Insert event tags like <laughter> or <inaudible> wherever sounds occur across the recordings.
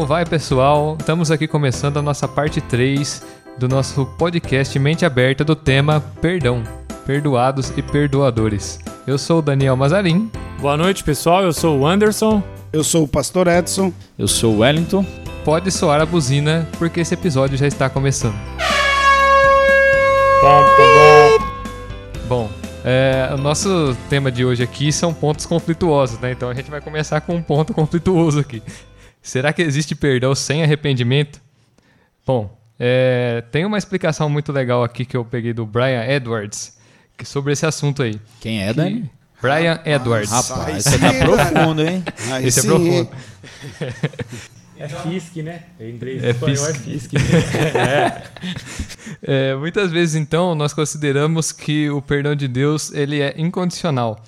Como vai, pessoal? Estamos aqui começando a nossa parte 3 do nosso podcast Mente Aberta do tema Perdão, Perdoados e Perdoadores. Eu sou o Daniel Mazarin. Boa noite, pessoal. Eu sou o Anderson. Eu sou o Pastor Edson. Eu sou o Wellington. Pode soar a buzina, porque esse episódio já está começando. Bom, é, o nosso tema de hoje aqui são pontos conflituosos, né? Então a gente vai começar com um ponto conflituoso aqui. Será que existe perdão sem arrependimento? Bom, é, tem uma explicação muito legal aqui que eu peguei do Brian Edwards sobre esse assunto aí. Quem é, Dani? Brian Edwards. Rapaz, você tá profundo, hein? <laughs> Aí Esse é sim, profundo. hein? É Fisk, né? Em inglês, É espanhol é Fisk. Fisk. <laughs> é. É, muitas vezes, então, nós consideramos que o perdão de Deus ele é incondicional.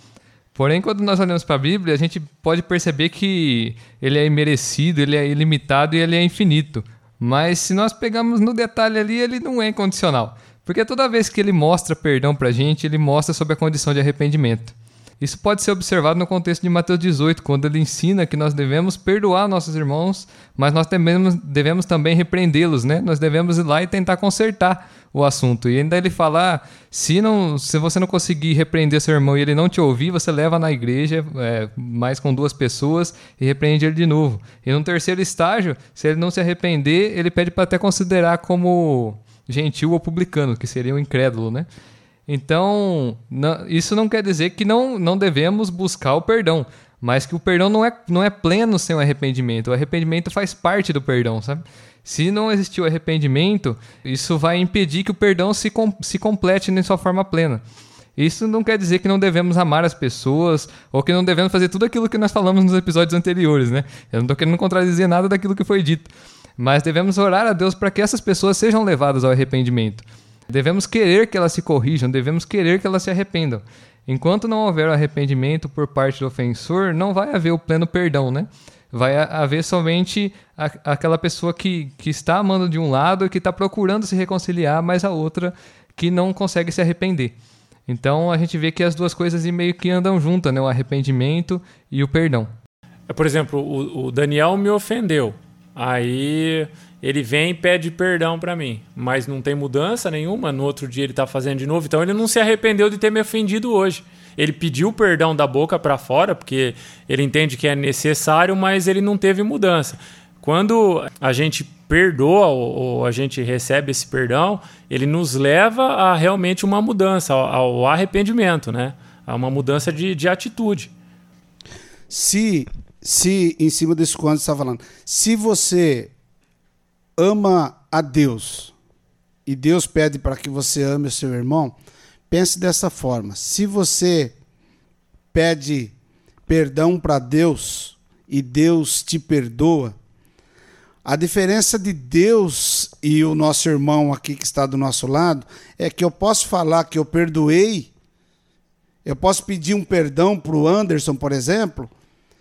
Porém, quando nós olhamos para a Bíblia, a gente pode perceber que ele é imerecido, ele é ilimitado e ele é infinito. Mas se nós pegarmos no detalhe ali, ele não é incondicional. Porque toda vez que ele mostra perdão para a gente, ele mostra sob a condição de arrependimento. Isso pode ser observado no contexto de Mateus 18, quando ele ensina que nós devemos perdoar nossos irmãos, mas nós devemos, devemos também repreendê-los, né? Nós devemos ir lá e tentar consertar o assunto. E ainda ele fala: ah, se, não, se você não conseguir repreender seu irmão e ele não te ouvir, você leva na igreja, é, mais com duas pessoas, e repreende ele de novo. E no terceiro estágio, se ele não se arrepender, ele pede para até considerar como gentil ou publicano, que seria o incrédulo, né? Então, não- isso não quer dizer que não, não devemos buscar o perdão, mas que o perdão não é, não é pleno sem o arrependimento. O arrependimento faz parte do perdão, sabe? Se não existir o arrependimento, isso vai impedir que o perdão se, com, se complete em sua forma plena. Isso não quer dizer que não devemos amar as pessoas ou que não devemos fazer tudo aquilo que nós falamos nos episódios anteriores, né? Eu não estou querendo contradizer nada daquilo que foi dito. Mas devemos orar a Deus para que essas pessoas sejam levadas ao arrependimento. Devemos querer que elas se corrijam, devemos querer que elas se arrependam. Enquanto não houver arrependimento por parte do ofensor, não vai haver o pleno perdão, né? Vai ha- haver somente a- aquela pessoa que, que está amando de um lado e que está procurando se reconciliar, mas a outra que não consegue se arrepender. Então a gente vê que as duas coisas meio que andam juntas, né? O arrependimento e o perdão. É, Por exemplo, o, o Daniel me ofendeu. Aí ele vem e pede perdão pra mim, mas não tem mudança nenhuma. No outro dia ele tá fazendo de novo, então ele não se arrependeu de ter me ofendido hoje. Ele pediu perdão da boca pra fora, porque ele entende que é necessário, mas ele não teve mudança. Quando a gente perdoa ou, a gente recebe esse perdão, ele nos leva a realmente uma mudança, ao, arrependimento, né? A uma mudança de, de atitude. Se, se, em cima desse quando você está falando, se você ama a Deus e Deus pede para que você ame o seu irmão, pense dessa forma. Se você pede perdão para Deus e Deus te perdoa, a diferença de Deus e o nosso irmão aqui que está do nosso lado é que eu posso falar que eu perdoei eu posso pedir um perdão para o Anderson, por exemplo,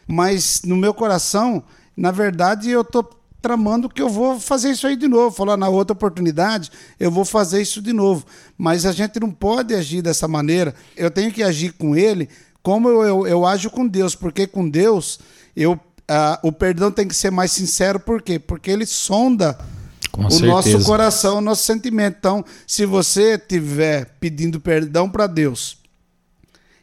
mas no meu coração, na verdade, eu estou tramando que eu vou fazer isso aí de novo. Falar na outra oportunidade, eu vou fazer isso de novo. Mas a gente não pode agir dessa maneira. Eu tenho que agir com ele como eu, eu, eu ajo com Deus, porque com Deus eu, ah, o perdão tem que ser mais sincero, por quê? Porque ele sonda Com o certeza. nosso coração, o nosso sentimento. Então, se você estiver pedindo perdão para Deus,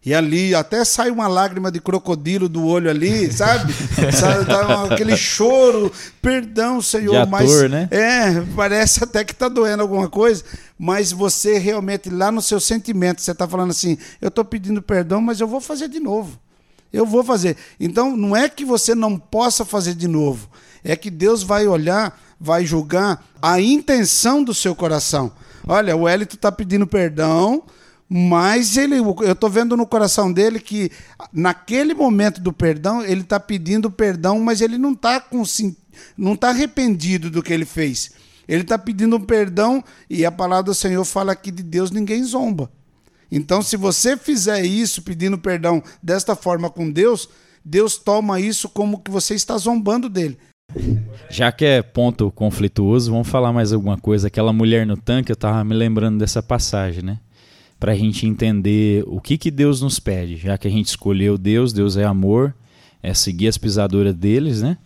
e ali até sai uma lágrima de crocodilo do olho ali, sabe? <laughs> Sabe, dá aquele choro, perdão, Senhor, ator, mas né? é, parece até que tá doendo alguma coisa, mas você realmente lá no seu sentimento, você tá falando assim, eu tô pedindo perdão, mas eu vou fazer de novo. Eu vou fazer. Então, não é que você não possa fazer de novo. É que Deus vai olhar, vai julgar a intenção do seu coração. Olha, o Hélito está pedindo perdão, mas ele, eu estou vendo no coração dele que naquele momento do perdão, ele está pedindo perdão, mas ele não está não está arrependido do que ele fez. Ele está pedindo perdão e a palavra do Senhor fala que de Deus ninguém zomba. Então, se você fizer isso pedindo perdão desta forma com Deus, Deus toma isso como que você está zombando dele. Já que é ponto conflituoso, vamos falar mais alguma coisa. Aquela mulher no tanque, eu tava me lembrando dessa passagem, né? Pra gente entender o que que Deus nos pede. Já que a gente escolheu Deus, Deus é amor, é seguir as pisaduras deles, né?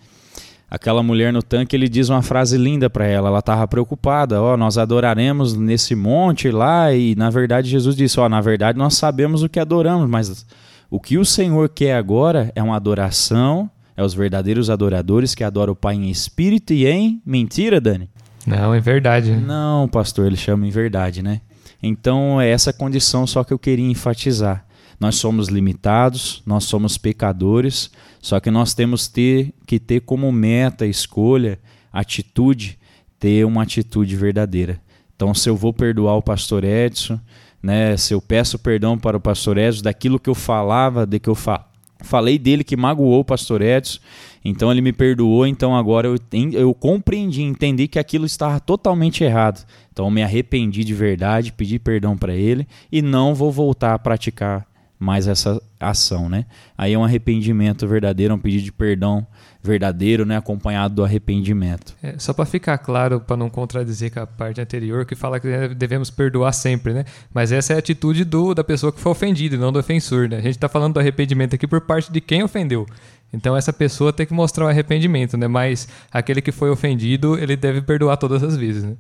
aquela mulher no tanque, ele diz uma frase linda para ela. Ela estava preocupada, ó, oh, nós adoraremos nesse monte lá e na verdade Jesus disse, ó, oh, na verdade nós sabemos o que adoramos, mas o que o Senhor quer agora é uma adoração, é os verdadeiros adoradores que adoram o Pai em espírito e em mentira, Dani. Não, em verdade. Não, pastor, ele chama em verdade, né? Então é essa condição só que eu queria enfatizar. Nós somos limitados, nós somos pecadores, só que nós temos ter, que ter como meta, escolha, atitude, ter uma atitude verdadeira. Então, se eu vou perdoar o pastor Edson, né, se eu peço perdão para o pastor Edson daquilo que eu falava, de que eu fa falei dele que magoou o pastor Edson, então ele me perdoou, então agora eu, eu compreendi, entendi que aquilo estava totalmente errado. Então eu me arrependi de verdade, pedi perdão para ele e não vou voltar a praticar mais essa ação, né? Aí é um arrependimento verdadeiro, um pedido de perdão verdadeiro, né, acompanhado do arrependimento. É, só para ficar claro, para não contradizer com a parte anterior, que fala que devemos perdoar sempre, né? Mas essa é a atitude do, da pessoa que foi ofendida, não do ofensor, né? A gente está falando do arrependimento aqui por parte de quem ofendeu. Então essa pessoa tem que mostrar o arrependimento, né? Mas aquele que foi ofendido, ele deve perdoar todas as vezes, né?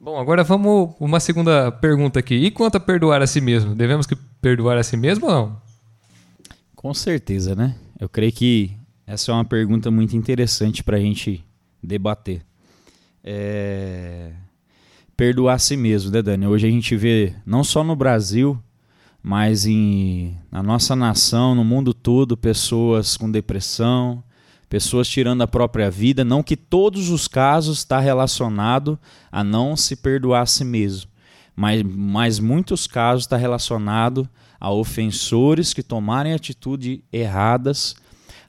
Bom, agora vamos uma segunda pergunta aqui. E quanto a perdoar a si mesmo? Devemos que perdoar a si mesmo ou não? Com certeza, né? Eu creio que essa é uma pergunta muito interessante para a gente debater. É... Perdoar a si mesmo, né, Dani? Hoje a gente vê, não só no Brasil, mas em, na nossa nação, no mundo todo, pessoas com depressão, pessoas tirando a própria vida, não que todos os casos está relacionado a não se perdoar a si mesmo, mas, mas muitos casos está relacionado a ofensores que tomarem atitudes erradas,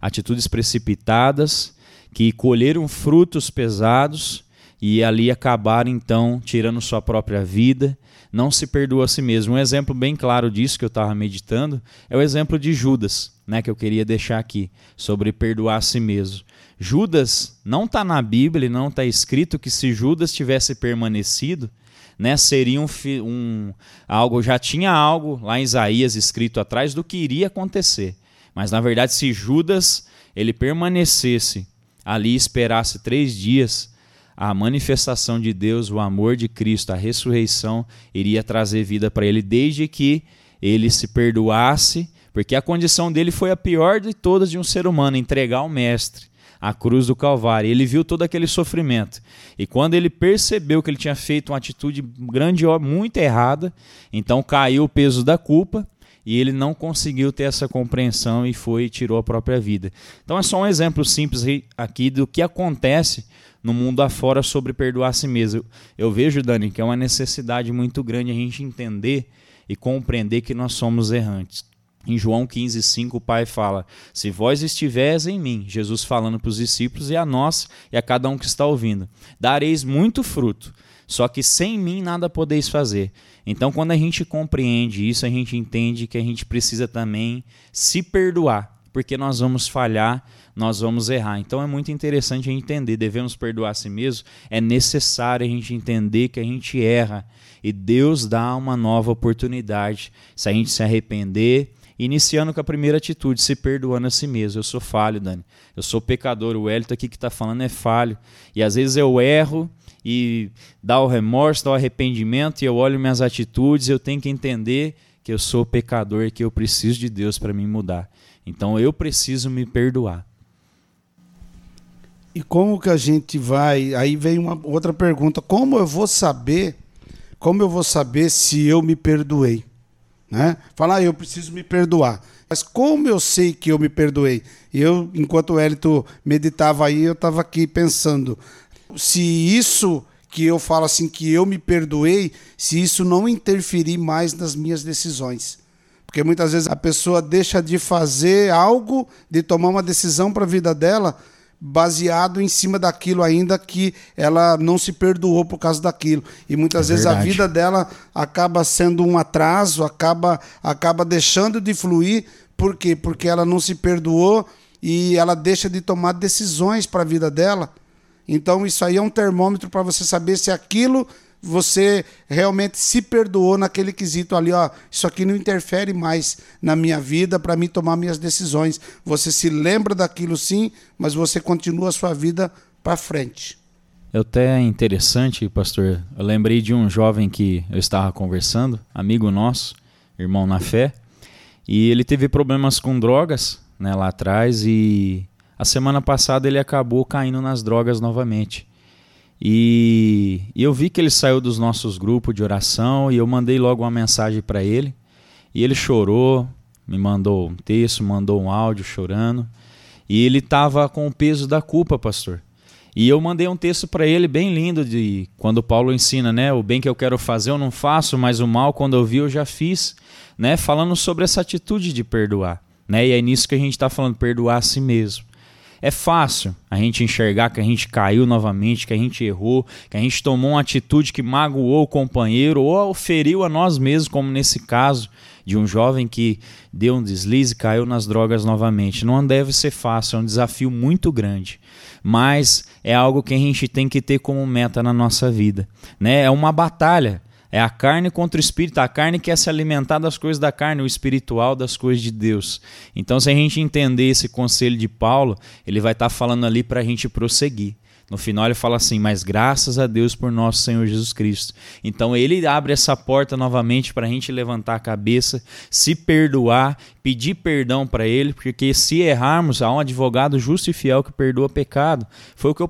atitudes precipitadas, que colheram frutos pesados e ali acabaram então tirando sua própria vida, não se perdoa a si mesmo. Um exemplo bem claro disso que eu estava meditando é o exemplo de Judas né, que eu queria deixar aqui sobre perdoar a si mesmo. Judas não está na Bíblia, não está escrito que se Judas tivesse permanecido, né, seria um, um, algo, já tinha algo lá em Isaías escrito atrás do que iria acontecer. Mas na verdade, se Judas ele permanecesse ali esperasse três dias, a manifestação de Deus, o amor de Cristo, a ressurreição iria trazer vida para ele, desde que ele se perdoasse porque a condição dele foi a pior de todas de um ser humano, entregar ao mestre a cruz do Calvário. Ele viu todo aquele sofrimento. E quando ele percebeu que ele tinha feito uma atitude grande, muito errada, então caiu o peso da culpa e ele não conseguiu ter essa compreensão e foi e tirou a própria vida. Então é só um exemplo simples aqui do que acontece no mundo afora sobre perdoar a si mesmo. Eu vejo, Dani, que é uma necessidade muito grande a gente entender e compreender que nós somos errantes. Em João 15, 5, o Pai fala: Se vós estiveres em mim, Jesus falando para os discípulos e a nós e a cada um que está ouvindo, dareis muito fruto, só que sem mim nada podeis fazer. Então, quando a gente compreende isso, a gente entende que a gente precisa também se perdoar, porque nós vamos falhar, nós vamos errar. Então, é muito interessante a gente entender: devemos perdoar a si mesmo, é necessário a gente entender que a gente erra e Deus dá uma nova oportunidade se a gente se arrepender Iniciando com a primeira atitude, se perdoando a si mesmo. Eu sou falho, Dani. Eu sou pecador. O Hélito aqui que está falando é falho. E às vezes eu erro e dá o remorso, dá o arrependimento e eu olho minhas atitudes. Eu tenho que entender que eu sou pecador e que eu preciso de Deus para me mudar. Então eu preciso me perdoar. E como que a gente vai? Aí vem uma outra pergunta: como eu vou saber? Como eu vou saber se eu me perdoei? Né? Falar, ah, eu preciso me perdoar. Mas como eu sei que eu me perdoei? Eu, enquanto o Hélito meditava aí, eu estava aqui pensando, se isso que eu falo assim, que eu me perdoei, se isso não interferir mais nas minhas decisões. Porque muitas vezes a pessoa deixa de fazer algo, de tomar uma decisão para a vida dela, baseado em cima daquilo ainda que ela não se perdoou por causa daquilo. E muitas é vezes verdade. a vida dela acaba sendo um atraso, acaba, acaba deixando de fluir. Por quê? Porque ela não se perdoou e ela deixa de tomar decisões para a vida dela. Então isso aí é um termômetro para você saber se aquilo você realmente se perdoou naquele quesito ali, ó, isso aqui não interfere mais na minha vida para mim tomar minhas decisões. Você se lembra daquilo sim, mas você continua a sua vida para frente. É até interessante, pastor. Eu lembrei de um jovem que eu estava conversando, amigo nosso, irmão na fé, e ele teve problemas com drogas, né, lá atrás e a semana passada ele acabou caindo nas drogas novamente. E, eu vi que ele saiu dos nossos grupos de oração e eu mandei logo uma mensagem para ele. E ele chorou, me mandou um texto, mandou um áudio chorando. E ele estava com o peso da culpa, pastor. E eu mandei um texto para ele bem lindo de quando Paulo ensina, né? O bem que eu quero fazer eu não faço, mas o mal quando eu vi eu já fiz, né? Falando sobre essa atitude de perdoar, né? E é nisso que a gente está falando, perdoar a si mesmo. É fácil a gente enxergar que a gente caiu novamente, que a gente errou, que a gente tomou uma atitude que magoou o companheiro ou feriu a nós mesmos, como nesse caso de um jovem que deu um deslize e caiu nas drogas novamente. Não deve ser fácil, é um desafio muito grande, mas é algo que a gente tem que ter como meta na nossa vida. Né? É uma batalha. É a carne contra o espírito. A carne quer se alimentar das coisas da carne, o espiritual das coisas de Deus. Então, se a gente entender esse conselho de Paulo, ele vai estar tá falando ali para a gente prosseguir. No final ele fala assim: Mas graças a Deus por nosso Senhor Jesus Cristo. Então ele abre essa porta novamente para a gente levantar a cabeça, se perdoar, pedir perdão para ele, porque se errarmos, há um advogado justo e fiel que perdoa pecado. Foi o que eu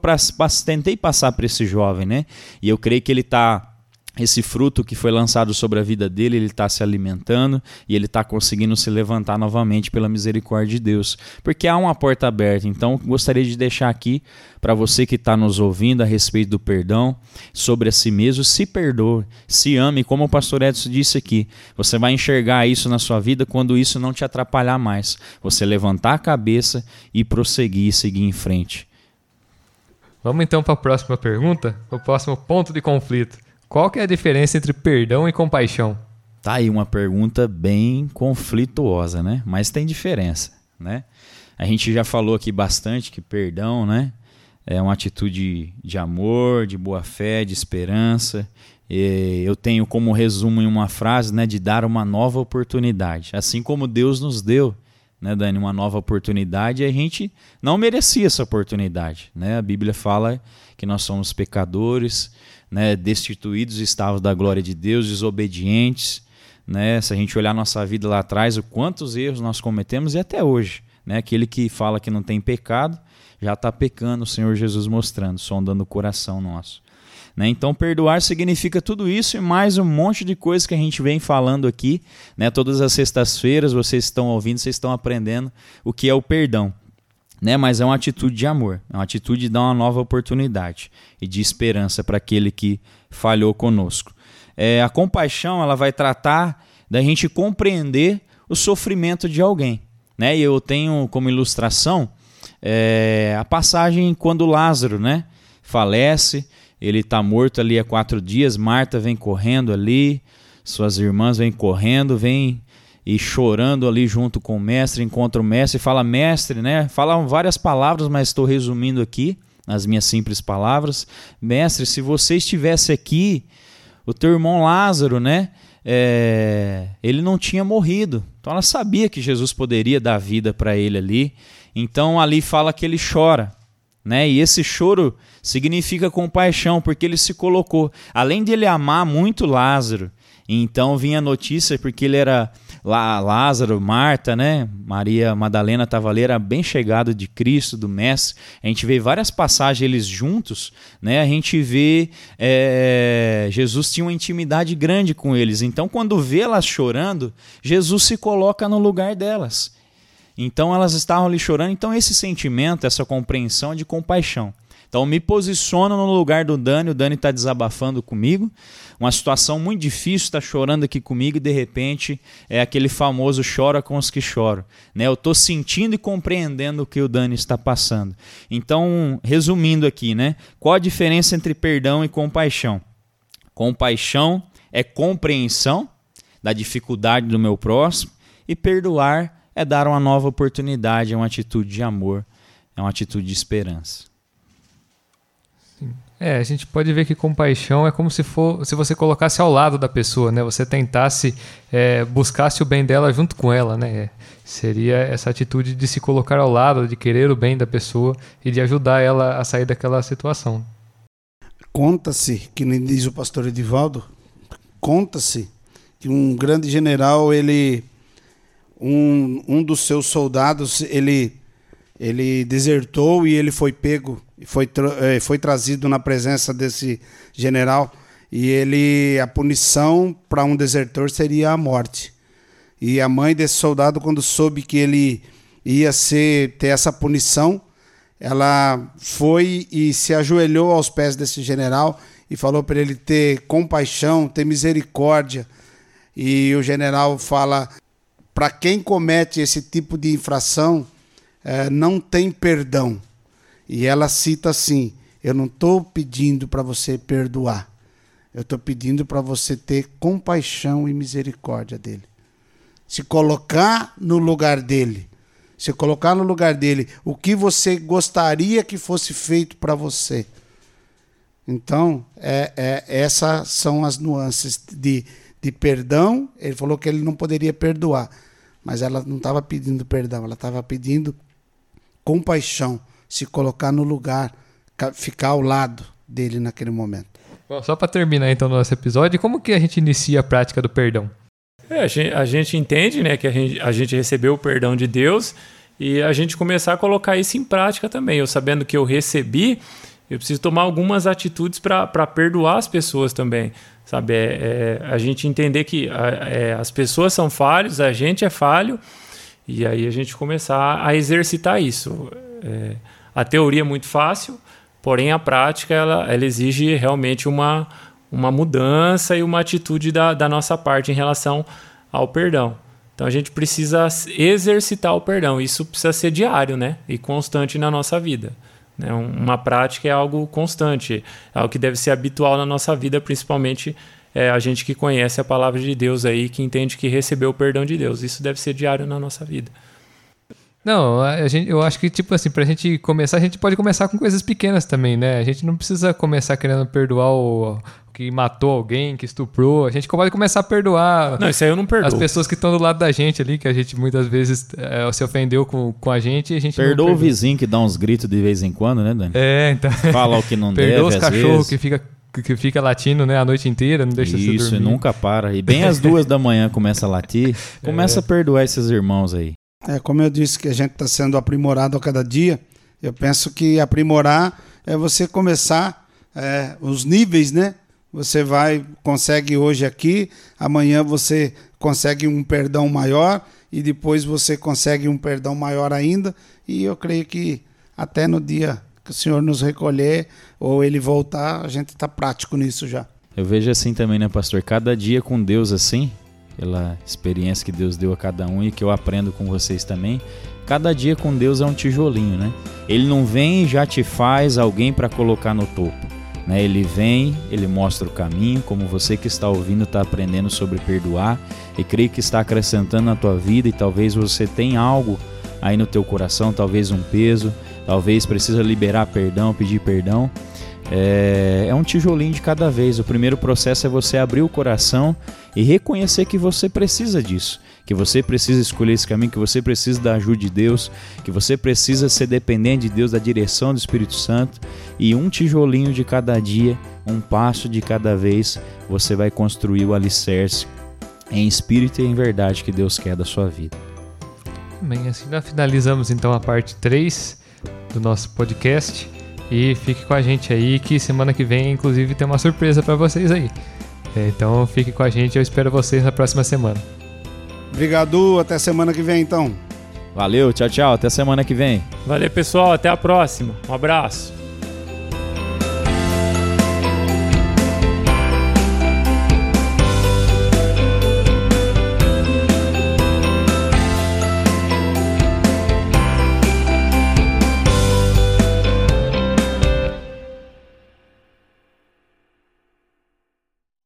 tentei passar para esse jovem, né? E eu creio que ele está esse fruto que foi lançado sobre a vida dele, ele está se alimentando e ele está conseguindo se levantar novamente pela misericórdia de Deus. Porque há uma porta aberta. Então, gostaria de deixar aqui para você que está nos ouvindo a respeito do perdão, sobre a si mesmo, se perdoe, se ame, como o pastor Edson disse aqui. Você vai enxergar isso na sua vida quando isso não te atrapalhar mais. Você levantar a cabeça e prosseguir, seguir em frente. Vamos então para a próxima pergunta, o próximo ponto de conflito. Qual que é a diferença entre perdão e compaixão? Tá aí uma pergunta bem conflituosa, né? Mas tem diferença, né? A gente já falou aqui bastante que perdão, né? É uma atitude de amor, de boa fé, de esperança. E eu tenho como resumo em uma frase, né, de dar uma nova oportunidade. Assim como Deus nos deu, né, Dani, uma nova oportunidade, a gente não merecia essa oportunidade, né? A Bíblia fala que nós somos pecadores, né, destituídos estavam da glória de Deus, desobedientes. Né? Se a gente olhar nossa vida lá atrás, o quantos erros nós cometemos e até hoje. Né? Aquele que fala que não tem pecado já está pecando, o Senhor Jesus mostrando, sondando o coração nosso. Né? Então, perdoar significa tudo isso e mais um monte de coisas que a gente vem falando aqui. Né? Todas as sextas-feiras vocês estão ouvindo, vocês estão aprendendo o que é o perdão né? Mas é uma atitude de amor, é uma atitude de dar uma nova oportunidade e de esperança para aquele que falhou conosco. É, a compaixão ela vai tratar da gente compreender o sofrimento de alguém, né? E eu tenho como ilustração é, a passagem quando Lázaro, né? Falece, ele está morto ali há quatro dias. Marta vem correndo ali, suas irmãs vêm correndo, vêm e chorando ali junto com o mestre, encontra o mestre e fala mestre, né? Falam várias palavras, mas estou resumindo aqui nas minhas simples palavras. Mestre, se você estivesse aqui, o teu irmão Lázaro, né? É, ele não tinha morrido. Então ela sabia que Jesus poderia dar vida para ele ali. Então ali fala que ele chora, né? E esse choro significa compaixão, porque ele se colocou, além de ele amar muito Lázaro, então vinha notícia porque ele era lá Lázaro, Marta, né? Maria Madalena estava ali, era bem chegado de Cristo, do Mestre. A gente vê várias passagens eles juntos, né? A gente vê é, Jesus tinha uma intimidade grande com eles. Então, quando vê elas chorando, Jesus se coloca no lugar delas. Então elas estavam ali chorando. Então esse sentimento, essa compreensão de compaixão. Então me posiciono no lugar do Dani, o Dani está desabafando comigo, uma situação muito difícil, está chorando aqui comigo e de repente é aquele famoso chora com os que choram. Né? Eu estou sentindo e compreendendo o que o Dani está passando. Então, resumindo aqui, né? qual a diferença entre perdão e compaixão? Compaixão é compreensão da dificuldade do meu próximo e perdoar é dar uma nova oportunidade, é uma atitude de amor, é uma atitude de esperança. É, a gente pode ver que compaixão é como se for se você colocasse ao lado da pessoa, né? Você tentasse é, buscasse o bem dela junto com ela, né? Seria essa atitude de se colocar ao lado, de querer o bem da pessoa e de ajudar ela a sair daquela situação. Conta-se, que nem diz o pastor Edivaldo, conta-se que um grande general, ele um, um dos seus soldados, ele ele desertou e ele foi pego, foi, tra foi trazido na presença desse general e ele a punição para um desertor seria a morte. E a mãe desse soldado quando soube que ele ia ser ter essa punição, ela foi e se ajoelhou aos pés desse general e falou para ele ter compaixão, ter misericórdia. E o general fala: para quem comete esse tipo de infração, é, não tem perdão. E ela cita assim: eu não estou pedindo para você perdoar, eu estou pedindo para você ter compaixão e misericórdia dele se colocar no lugar dele. Se colocar no lugar dele o que você gostaria que fosse feito para você. Então, é, é, essas são as nuances de, de perdão. Ele falou que ele não poderia perdoar, mas ela não estava pedindo perdão, ela estava pedindo compaixão, se colocar no lugar, ficar ao lado dele naquele momento. Bom, só para terminar então o nosso episódio, como que a gente inicia a prática do perdão? É, a, gente, a gente entende né, que a gente, a gente recebeu o perdão de Deus e a gente começar a colocar isso em prática também. Eu sabendo que eu recebi, eu preciso tomar algumas atitudes para perdoar as pessoas também. Sabe? É, é, a gente entender que a, é, as pessoas são falhos, a gente é falho, e aí a gente começar a exercitar isso. É, a teoria é muito fácil, porém a prática ela, ela exige realmente uma uma mudança e uma atitude da, da nossa parte em relação ao perdão. Então a gente precisa exercitar o perdão. Isso precisa ser diário, né? E constante na nossa vida. Né? Uma prática é algo constante, é algo que deve ser habitual na nossa vida, principalmente é, a gente que conhece a palavra de Deus aí, que entende que recebeu o perdão de Deus. Isso deve ser diário na nossa vida. Não, a gente, eu acho que, tipo assim, pra gente começar, a gente pode começar com coisas pequenas também, né? A gente não precisa começar querendo perdoar o, que matou alguém, que estuprou. A gente pode começar a perdoar. Não, isso aí eu não perdoo. As pessoas que estão do lado da gente ali, que a gente muitas vezes é, se ofendeu com, com a gente e a gente Perdoa o vizinho que dá uns gritos de vez em quando, né, Dani? É, então. Fala o que não <laughs> Perdoa deve, os cachorros que fica que fica latindo né, a noite inteira, não deixa Isso, você dormir. Isso, nunca para. E bem às duas da manhã começa a latir, <laughs> começa é. a perdoar esses irmãos aí. É, como eu disse que a gente está sendo aprimorado a cada dia, eu penso que aprimorar é você começar é, os níveis, né? Você vai, consegue hoje aqui, amanhã você consegue um perdão maior e depois você consegue um perdão maior ainda. E eu creio que até no dia que o Senhor nos recolher ou ele voltar, a gente está prático nisso já. Eu vejo assim também, né, pastor? Cada dia com Deus assim, pela experiência que Deus deu a cada um e que eu aprendo com vocês também. Cada dia com Deus é um tijolinho, né? Ele não vem e já te faz alguém para colocar no topo. Né? Ele vem, ele mostra o caminho, como você que está ouvindo está aprendendo sobre perdoar e creio que está acrescentando na tua vida e talvez você tenha algo aí no teu coração, talvez um peso, talvez precisa liberar perdão, pedir perdão. É, é um tijolinho de cada vez. O primeiro processo é você abrir o coração e reconhecer que você precisa disso, que você precisa escolher esse caminho, que você precisa da ajuda de Deus, que você precisa ser dependente de Deus, da direção do Espírito Santo e um tijolinho de cada dia, um passo de cada vez, você vai construir o alicerce em espírito e em verdade que Deus quer da sua vida. Bem, assim nós finalizamos então a parte 3 do nosso podcast. E fique com a gente aí que semana que vem, inclusive, tem uma surpresa para vocês aí. É, então fique com a gente, eu espero vocês na próxima semana. Obrigado, até semana que vem então. Valeu, tchau, tchau, até semana que vem. Valeu, pessoal, até a próxima. Um abraço.